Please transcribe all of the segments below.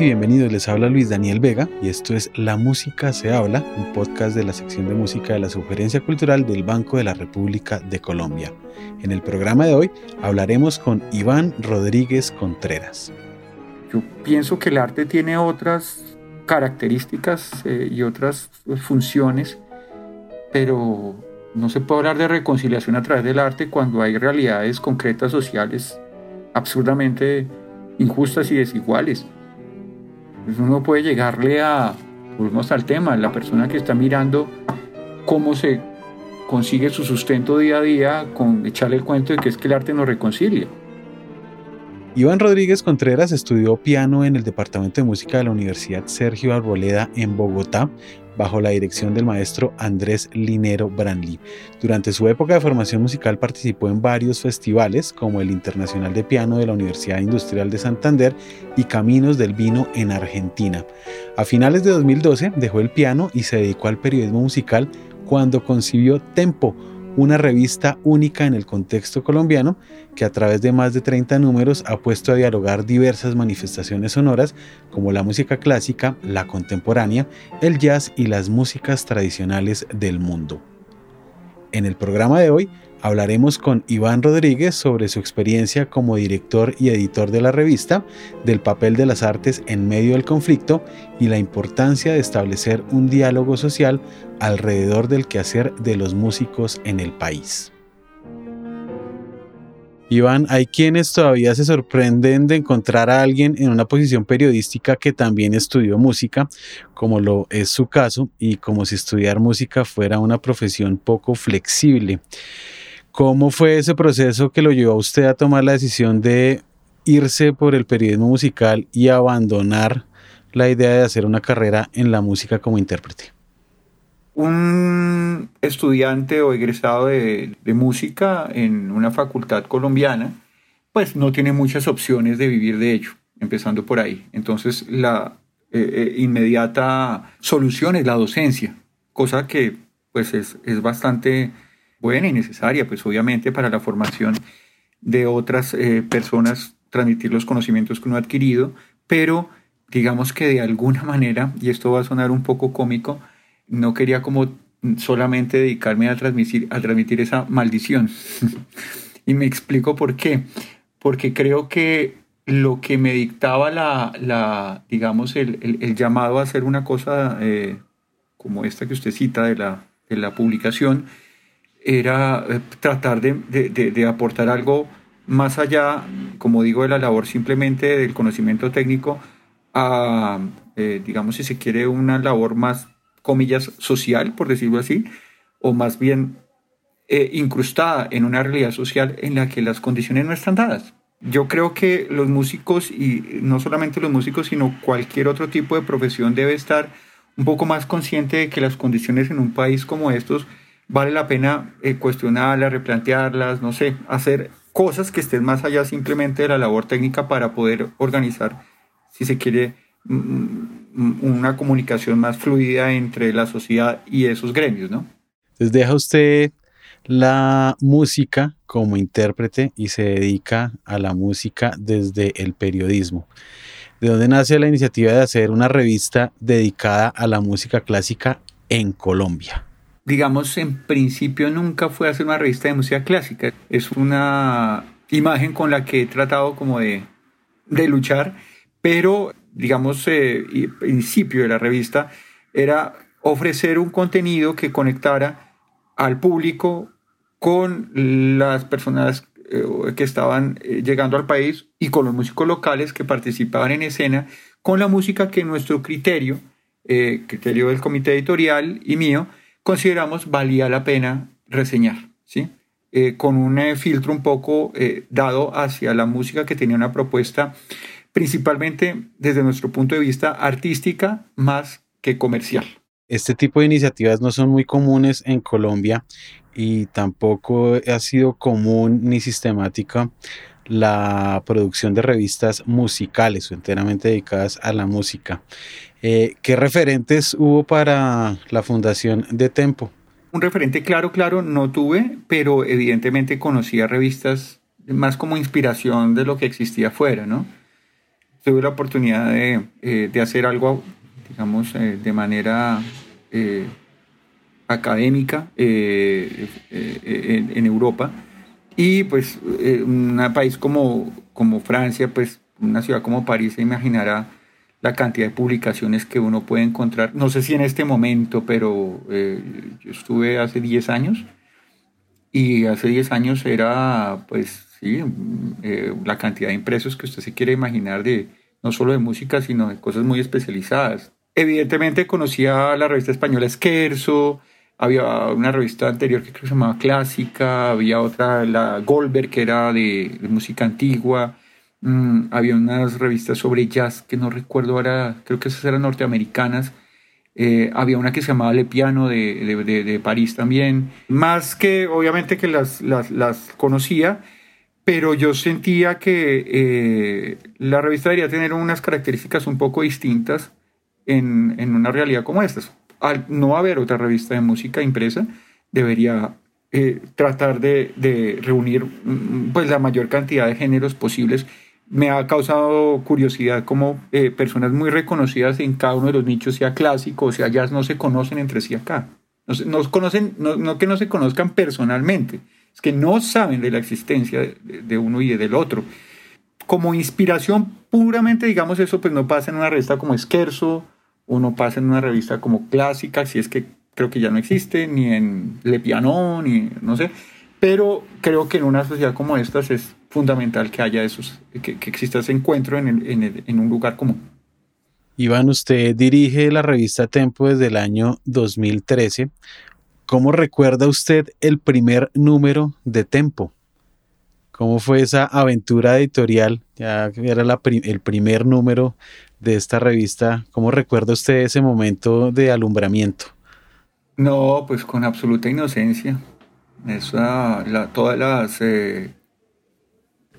Y bienvenidos, les habla Luis Daniel Vega y esto es La Música se habla, un podcast de la sección de música de la Sugerencia Cultural del Banco de la República de Colombia. En el programa de hoy hablaremos con Iván Rodríguez Contreras. Yo pienso que el arte tiene otras características eh, y otras funciones, pero no se puede hablar de reconciliación a través del arte cuando hay realidades concretas sociales absurdamente injustas y desiguales. Uno puede llegarle a, volvemos al tema, la persona que está mirando cómo se consigue su sustento día a día con echarle el cuento de que es que el arte nos reconcilia. Iván Rodríguez Contreras estudió piano en el Departamento de Música de la Universidad Sergio Arboleda en Bogotá, bajo la dirección del maestro Andrés Linero Branly. Durante su época de formación musical participó en varios festivales como el Internacional de Piano de la Universidad Industrial de Santander y Caminos del Vino en Argentina. A finales de 2012 dejó el piano y se dedicó al periodismo musical cuando concibió Tempo, una revista única en el contexto colombiano que a través de más de 30 números ha puesto a dialogar diversas manifestaciones sonoras como la música clásica, la contemporánea, el jazz y las músicas tradicionales del mundo. En el programa de hoy Hablaremos con Iván Rodríguez sobre su experiencia como director y editor de la revista, del papel de las artes en medio del conflicto y la importancia de establecer un diálogo social alrededor del quehacer de los músicos en el país. Iván, hay quienes todavía se sorprenden de encontrar a alguien en una posición periodística que también estudió música, como lo es su caso, y como si estudiar música fuera una profesión poco flexible. ¿Cómo fue ese proceso que lo llevó a usted a tomar la decisión de irse por el periodismo musical y abandonar la idea de hacer una carrera en la música como intérprete? Un estudiante o egresado de, música en una facultad colombiana, pues no tiene muchas opciones de vivir de ello, empezando por ahí. Entonces la eh, eh, inmediata solución es la docencia, cosa que pues es, es bastante buena y necesaria, pues obviamente para la formación de otras eh, personas, transmitir los conocimientos que uno ha adquirido, pero digamos que de alguna manera, y esto va a sonar un poco cómico, no quería como solamente dedicarme a transmitir, a transmitir esa maldición. y me explico por qué. Porque creo que lo que me dictaba la, la digamos, el, el, llamado a hacer una cosa eh, como esta que usted cita de la, de la publicación, era eh, tratar de, aportar algo más allá, como digo, de la labor simplemente del conocimiento técnico a, eh, digamos, si se quiere, una labor más, comillas, social, por decirlo así, o más bien eh, incrustada en una realidad social en la que las condiciones no están dadas. Yo creo que los músicos, y no solamente los músicos, sino cualquier otro tipo de profesión debe estar un poco más consciente de que las condiciones en un país como estos vale la pena eh, cuestionarlas, replantearlas, no sé, hacer cosas que estén más allá simplemente de la labor técnica para poder organizar, si se quiere, una comunicación más fluida entre la sociedad y esos gremios, ¿no? Entonces deja usted la música como intérprete y se dedica a la música desde el periodismo. ¿De dónde nace la iniciativa de hacer una revista dedicada a la música clásica en Colombia? Digamos, en principio nunca fue hacer una revista de música clásica. Es una imagen con la que he tratado como de, de luchar, pero, digamos, eh, el principio de la revista era ofrecer un contenido que conectara al público con las personas eh, que estaban eh, llegando al país y con los músicos locales que participaban en escena, con la música que nuestro criterio, criterio del comité editorial y mío, consideramos valía la pena reseñar, ¿sí? Eh, con un eh, filtro un poco eh, dado hacia la música que tenía una propuesta principalmente desde nuestro punto de vista artística más que comercial. Este tipo de iniciativas no son muy comunes en Colombia y tampoco ha sido común ni sistemática la producción de revistas musicales o enteramente dedicadas a la música. Eh, ¿Qué referentes hubo para la fundación de Tempo? Un referente claro, claro, no tuve, pero evidentemente conocía revistas más como inspiración de lo que existía afuera, ¿no? tuve la oportunidad de, eh, de hacer algo, digamos, eh, de manera eh, académica en, en, Europa. Y pues un país como, como Francia, pues una ciudad como París se imaginará la cantidad de publicaciones que uno puede encontrar. No sé si en este momento, pero yo estuve hace 10 años y hace 10 años era pues ¿sí? Eh, la cantidad de impresos que usted se quiere imaginar de no solo de música, sino de cosas muy especializadas. Evidentemente conocía la revista española Esquerzo, había una revista anterior que creo que se llamaba Clásica, había otra, la Goldberg, que era de, música antigua, mm, había unas revistas sobre jazz que no recuerdo ahora, creo que esas eran norteamericanas, eh, había una que se llamaba Le Piano de, de, de, París también, más que obviamente que las, las, las conocía, pero yo sentía que eh, la revista debería tener unas características un poco distintas en, en, una realidad como esta. Al no haber otra revista de música impresa, debería eh, tratar de, de, reunir mm, pues, la mayor cantidad de géneros posibles. Me ha causado curiosidad cómo eh, personas muy reconocidas en cada uno de los nichos, sea clásico o sea jazz, no se conocen entre sí acá. No, conocen, no, no que no se conozcan personalmente, es que no saben de la existencia de, uno y del otro. Como inspiración puramente, digamos, eso pues no pasa en una revista como Esquerzo, o no pasa en una revista como Clásica, si es que creo que ya no existe, ni en Le Piano, ni no sé. Pero creo que en una sociedad como esta es fundamental que haya esos, que, que exista ese encuentro en, en, en un lugar común. Iván, usted dirige la revista Tempo desde el año 2013. ¿Cómo recuerda usted el primer número de Tempo? ¿Cómo fue esa aventura editorial? Ya era el primer número de esta revista. ¿Cómo recuerda usted ese momento de alumbramiento? No, pues con absoluta inocencia. Esa, todas las. Eh,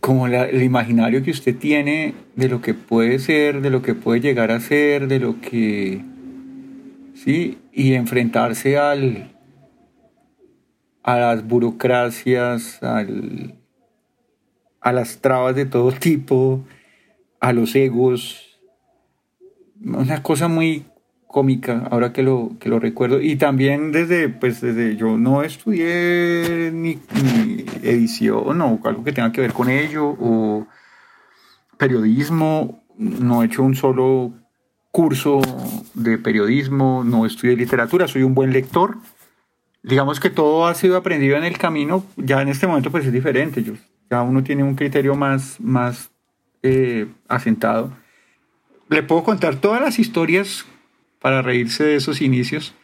como el imaginario que usted tiene de lo que puede ser, de lo que puede llegar a ser, de lo que. Sí, y enfrentarse al, a las burocracias, al, a las trabas de todo tipo, a los egos. Una cosa muy cómica, ahora que lo, que lo recuerdo. Y también desde, pues desde yo no estudié ni, ni edición o algo que tenga que ver con ello, o periodismo, no he hecho un solo curso de periodismo, no estudié literatura, soy un buen lector, digamos que todo ha sido aprendido en el camino, ya en este momento pues es diferente, yo, ya uno tiene un criterio más, más eh, asentado. Le puedo contar todas las historias para reírse de esos inicios,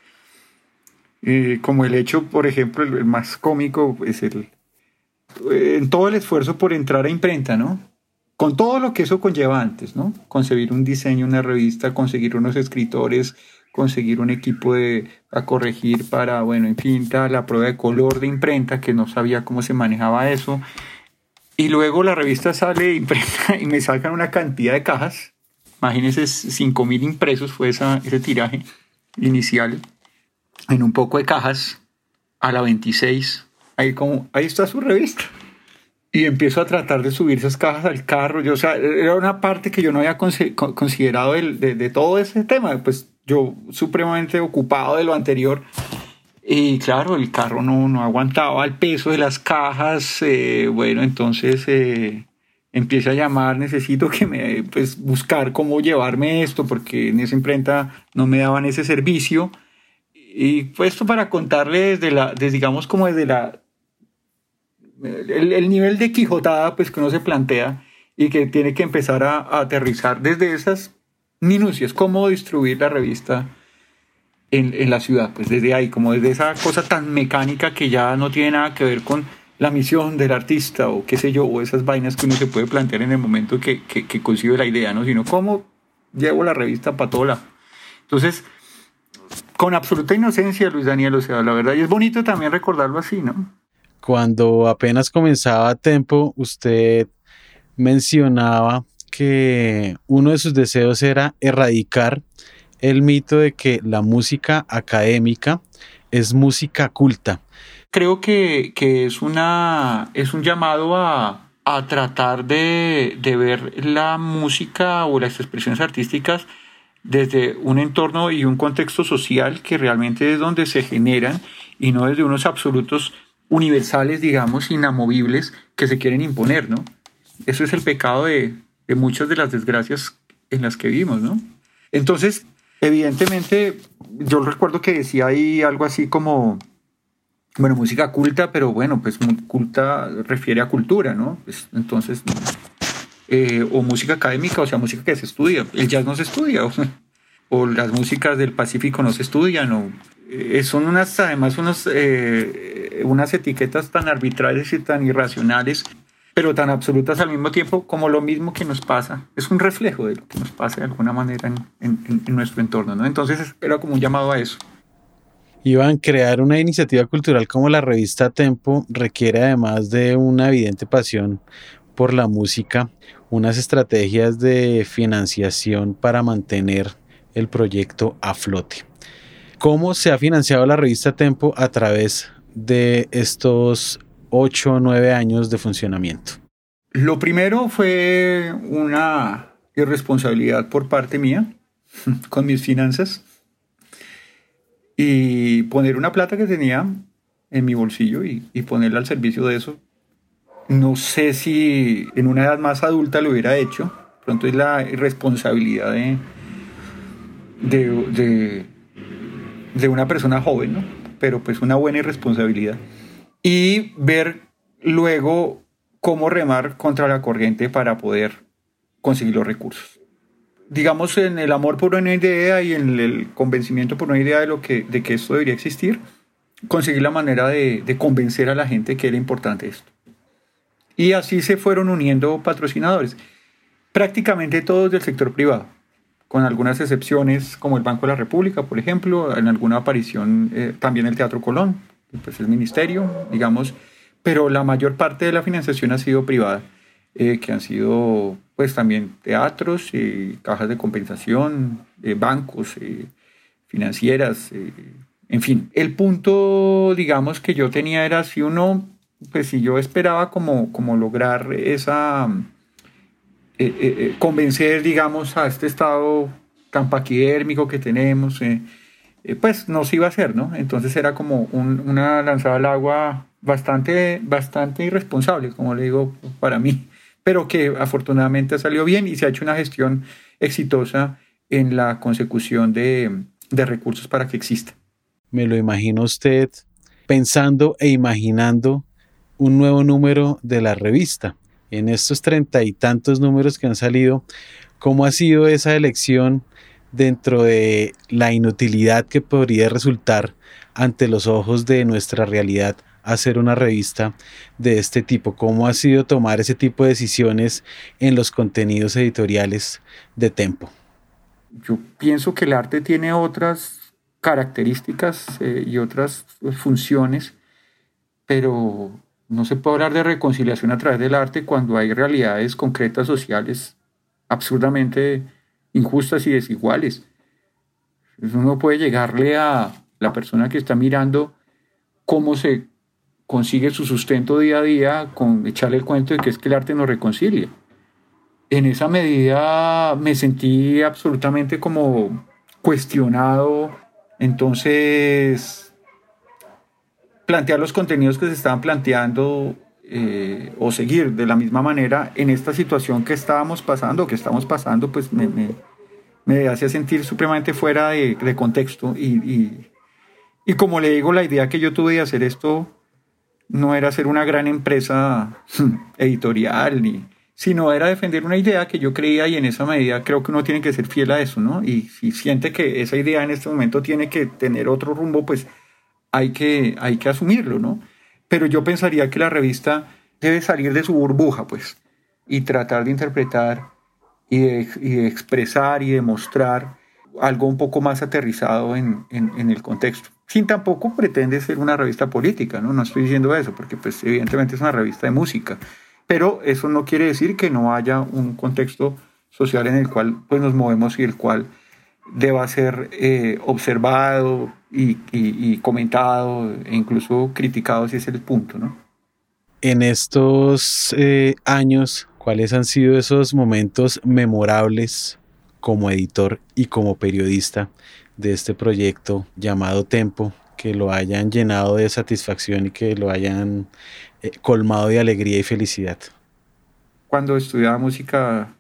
eh, como el hecho, por ejemplo, el, más cómico, es el, en todo el esfuerzo por entrar a imprenta, ¿no? Con todo lo que eso conlleva antes, ¿no? Concebir un diseño, una revista, conseguir unos escritores, conseguir un equipo de, a corregir para, bueno, en fin, la prueba de color de imprenta, que no sabía cómo se manejaba eso. Y luego la revista sale imprenta y me sacan una cantidad de cajas. Imagínense, 5.000 impresos fue esa, ese tiraje inicial en un poco de cajas a la 26. Ahí, como, ahí está su revista. Y empiezo a tratar de subir esas cajas al carro. Yo, o sea, era una parte que yo no había considerado de, de todo ese tema. Pues yo supremamente ocupado de lo anterior. Y claro, el carro no, no aguantaba el peso de las cajas. Eh, bueno, entonces eh, empieza a llamar, necesito que me, pues, buscar cómo llevarme esto, porque en esa imprenta no me daban ese servicio. Y puesto para contarle desde la, desde, digamos como desde la, el, el, nivel de quijotada pues que uno se plantea y que tiene que empezar a, a aterrizar desde esas minucias, cómo distribuir la revista en, en, la ciudad, pues desde ahí, como desde esa cosa tan mecánica que ya no tiene nada que ver con la misión del artista o qué sé yo, o esas vainas que uno se puede plantear en el momento que, que, concibe la idea, ¿no? Sino cómo llevo la revista para. Entonces, con absoluta inocencia, Luis Daniel, o sea, la verdad, y es bonito también recordarlo así, ¿no? Cuando apenas comenzaba Tempo, usted mencionaba que uno de sus deseos era erradicar el mito de que la música académica es música culta. Creo que, es, una, es un llamado a, a tratar de, de ver la música o las expresiones artísticas desde un entorno y un contexto social que realmente es donde se generan y no desde unos absolutos universales, digamos, inamovibles que se quieren imponer, ¿no? Eso es el pecado de, de muchas de las desgracias en las que vivimos, ¿no? Entonces, evidentemente, yo recuerdo que decía ahí algo así como, bueno, música culta, pero bueno, pues culta refiere a cultura, ¿no? Pues, entonces, eh, o música académica, o sea, música que se estudia. El jazz no se estudia, o, las músicas del Pacífico no se estudian, o eh, son unas, además, unos, eh, unas etiquetas tan arbitrarias y tan irracionales pero tan absolutas al mismo tiempo como lo mismo que nos pasa. Es un reflejo de lo que nos pasa de alguna manera en, nuestro entorno. ¿no? Entonces era como un llamado a eso. Iván, crear una iniciativa cultural como la revista Tempo requiere además de una evidente pasión por la música, unas estrategias de financiación para mantener el proyecto a flote. ¿Cómo se ha financiado la revista Tempo a través de estos 8 o 9 años de funcionamiento? Lo primero fue una irresponsabilidad por parte mía con mis finanzas y poner una plata que tenía en mi bolsillo y, ponerla al servicio de eso. No sé si en una edad más adulta lo hubiera hecho. Pronto es la irresponsabilidad de, de, de, una persona joven, ¿no? pero pues una buena irresponsabilidad y ver luego cómo remar contra la corriente para poder conseguir los recursos. Digamos, en el amor por una idea y en el convencimiento por una idea de, lo que, de que esto debería existir, conseguir la manera de, convencer a la gente que era importante esto. Y así se fueron uniendo patrocinadores, prácticamente todos del sector privado, con algunas excepciones como el Banco de la República, por ejemplo, en alguna aparición eh, también el Teatro Colón, pues el ministerio, digamos, pero la mayor parte de la financiación ha sido privada, eh, que han sido pues también teatros, eh, cajas de compensación, eh, bancos, financieras, en fin. El punto, digamos, que yo tenía era si uno, pues si yo esperaba como, como lograr esa, convencer, digamos, a este estado tan paquidérmico que tenemos, eh, pues no se iba a hacer, ¿no? Entonces era como una lanzada al agua bastante, bastante irresponsable, como le digo, para mí, pero que afortunadamente salió bien y se ha hecho una gestión exitosa en la consecución de, de recursos para que exista. Me lo imagino usted pensando e imaginando un nuevo número de la revista. En estos treinta y tantos números que han salido, ¿cómo ha sido esa elección? dentro de la inutilidad que podría resultar ante los ojos de nuestra realidad hacer una revista de este tipo? ¿Cómo ha sido tomar ese tipo de decisiones en los contenidos editoriales de Tempo? Yo pienso que el arte tiene otras características eh, y otras funciones, pero no se puede hablar de reconciliación a través del arte cuando hay realidades concretas sociales absurdamente injustas y desiguales. Eso no puede llegarle a la persona que está mirando cómo se consigue su sustento día a día con echarle el cuento de que es que el arte no reconcilia. En esa medida me sentí absolutamente como cuestionado. Entonces, plantear los contenidos que se estaban planteando eh, o seguir de la misma manera en esta situación que estábamos pasando, que estamos pasando, pues me, me, me hacía sentir supremamente fuera de, de contexto. Y, y, y, como le digo, la idea que yo tuve de hacer esto no era ser una gran empresa editorial, ni, sino era defender una idea que yo creía y en esa medida creo que uno tiene que ser fiel a eso, ¿no? Y si siente que esa idea en este momento tiene que tener otro rumbo, pues hay que, hay que asumirlo, ¿no? pero yo pensaría que la revista debe salir de su burbuja, pues, y tratar de interpretar y de, expresar y de mostrar algo un poco más aterrizado en, el contexto. Sin tampoco pretende ser una revista política, ¿no? No estoy diciendo eso, porque pues evidentemente es una revista de música, pero eso no quiere decir que no haya un contexto social en el cual pues nos movemos y el cual deba ser eh, observado y, comentado e incluso criticado si es el punto, ¿no? En estos eh, años, ¿cuáles han sido esos momentos memorables como editor y como periodista de este proyecto llamado Tempo, que lo hayan llenado de satisfacción y que lo hayan eh, colmado de alegría y felicidad? Cuando estudiaba música,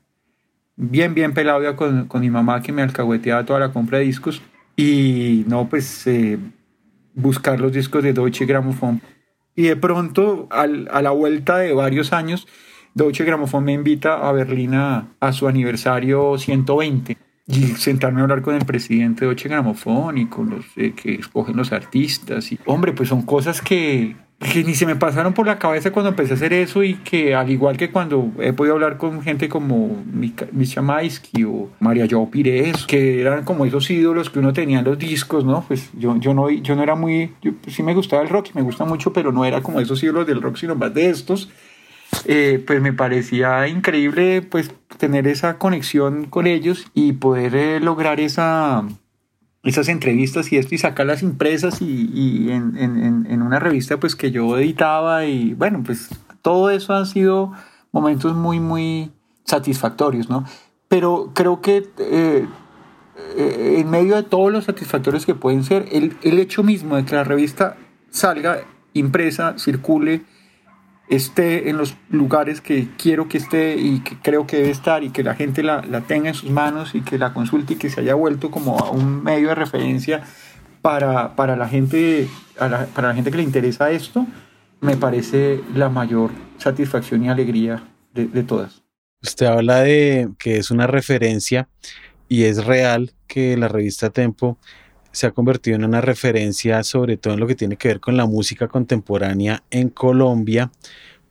bien, bien pelado con, con mi mamá que me alcahueteaba toda la compra de discos y no, pues eh, buscar los discos de Deutsche Grammophon. Y de pronto, al, a la vuelta de varios años, Deutsche Grammophon me invita a Berlín a, su aniversario 120 y sentarme a hablar con el presidente de Deutsche Grammophon y con los eh, que escogen los artistas. Y, hombre, pues son cosas que, que ni se me pasaron por la cabeza cuando empecé a hacer eso y que al igual que cuando he podido hablar con gente como Misha Maisky o María Jo Pires, que eran como esos ídolos que uno tenía en los discos, ¿no? Pues yo, yo, no, yo no era muy, yo, pues sí me gustaba el rock me gusta mucho, pero no era como esos ídolos del rock, sino más de estos. Eh, pues me parecía increíble pues tener esa conexión con ellos y poder eh, lograr esa esas entrevistas y esto y sacarlas impresas y, en, una revista pues que yo editaba y bueno pues todo eso han sido momentos muy muy satisfactorios no pero creo que eh, en medio de todos los satisfactorios que pueden ser el, el hecho mismo de que la revista salga impresa circule esté en los lugares que quiero que esté y que creo que debe estar y que la gente la, la, tenga en sus manos y que la consulte y que se haya vuelto como un medio de referencia para, para, la, gente, la, para la gente que le interesa esto, me parece la mayor satisfacción y alegría de, de todas. Usted habla de que es una referencia y es real que la revista Tempo se ha convertido en una referencia sobre todo en lo que tiene que ver con la música contemporánea en Colombia,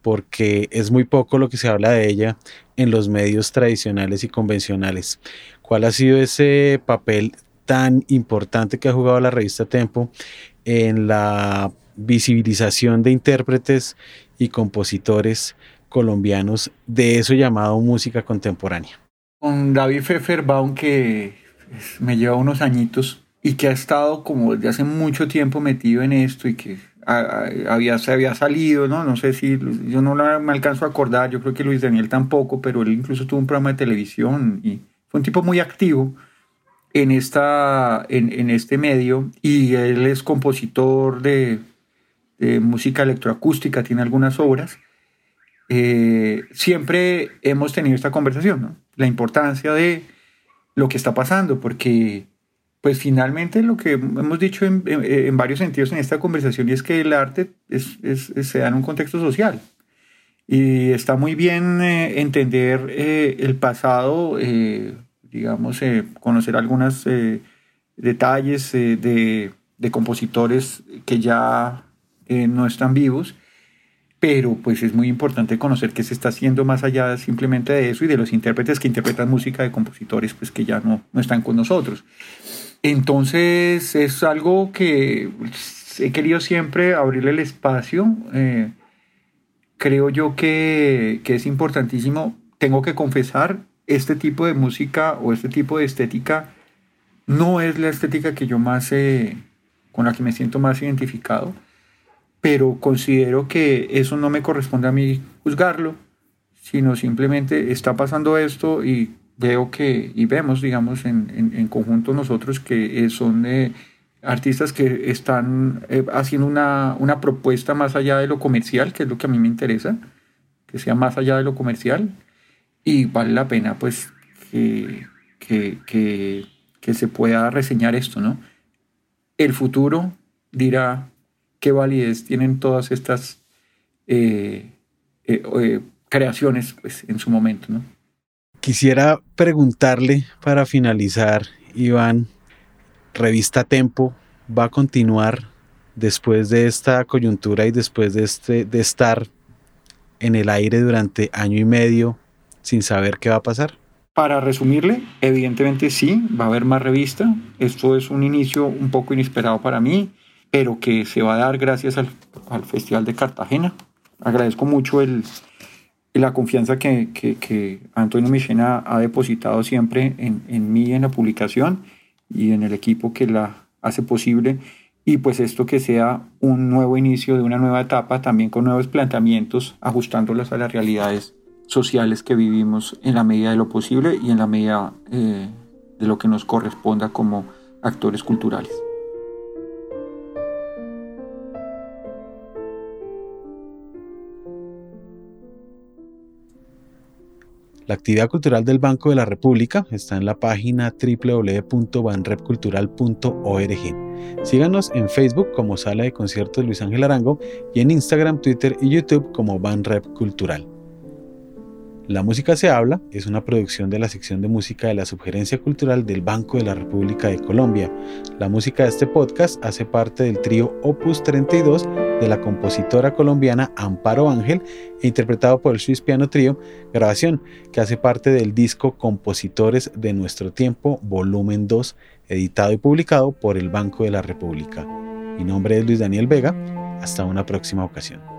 porque es muy poco lo que se habla de ella en los medios tradicionales y convencionales. ¿Cuál ha sido ese papel tan importante que ha jugado la revista Tempo en la visibilización de intérpretes y compositores colombianos de eso llamado música contemporánea? Con David Pfefferbaum, que me lleva unos añitos, y que ha estado como desde hace mucho tiempo metido en esto y que había, se había salido, ¿no? No sé si, yo no me alcanzo a acordar, yo creo que Luis Daniel tampoco, pero él incluso tuvo un programa de televisión y fue un tipo muy activo en, esta, en, en este medio y él es compositor de, de música electroacústica, tiene algunas obras. Eh, siempre hemos tenido esta conversación, ¿no? La importancia de lo que está pasando, porque pues finalmente lo que hemos dicho en, varios sentidos en esta conversación es que el arte es, se da en un contexto social. Y está muy bien eh, entender eh, el pasado, eh, digamos, conocer algunos detalles de, de, compositores que ya no están vivos, pero pues es muy importante conocer qué se está haciendo más allá simplemente de eso y de los intérpretes que interpretan música de compositores pues que ya no, no están con nosotros. Entonces es algo que he querido siempre abrirle el espacio. Eh, creo yo que, que, es importantísimo. Tengo que confesar, este tipo de música o este tipo de estética no es la estética que yo más, eh, con la que me siento más identificado, pero considero que eso no me corresponde a mí juzgarlo, sino simplemente está pasando esto y veo que, y vemos, digamos, en, en, conjunto nosotros que son eh, artistas que están eh, haciendo una, una, propuesta más allá de lo comercial, que es lo que a mí me interesa, que sea más allá de lo comercial, y vale la pena, pues, que, que, que, que se pueda reseñar esto, ¿no? El futuro dirá qué validez tienen todas estas eh, creaciones pues, en su momento, ¿no? Quisiera preguntarle para finalizar, Iván, Revista Tempo va a continuar después de esta coyuntura y después de, este, de estar en el aire durante año y medio sin saber qué va a pasar? Para resumirle, evidentemente sí, va a haber más revista. Esto es un inicio un poco inesperado para mí, pero que se va a dar gracias al, al Festival de Cartagena. Agradezco mucho el, la confianza que, que, Antonio Michena ha depositado siempre en, en mí, en la publicación y en el equipo que la hace posible. y pues esto que sea un nuevo inicio de una nueva etapa, también con nuevos planteamientos, ajustándolas a las realidades sociales que vivimos en la medida de lo posible y en la medida eh, de lo que nos corresponda como actores culturales. La actividad cultural del Banco de la República está en la página www.banrepcultural.org. Síganos en Facebook como Sala de Conciertos Luis Ángel Arango y en Instagram, Twitter y YouTube como Banrep Cultural. La música se habla es una producción de la sección de música de la Subgerencia Cultural del Banco de la República de Colombia. La música de este podcast hace parte del trío Opus 32 de la compositora colombiana Amparo Ángel e interpretado por el Swiss Piano Trio, grabación que hace parte del disco Compositores de Nuestro Tiempo, volumen 2, editado y publicado por el Banco de la República. Mi nombre es Luis Daniel Vega. Hasta una próxima ocasión.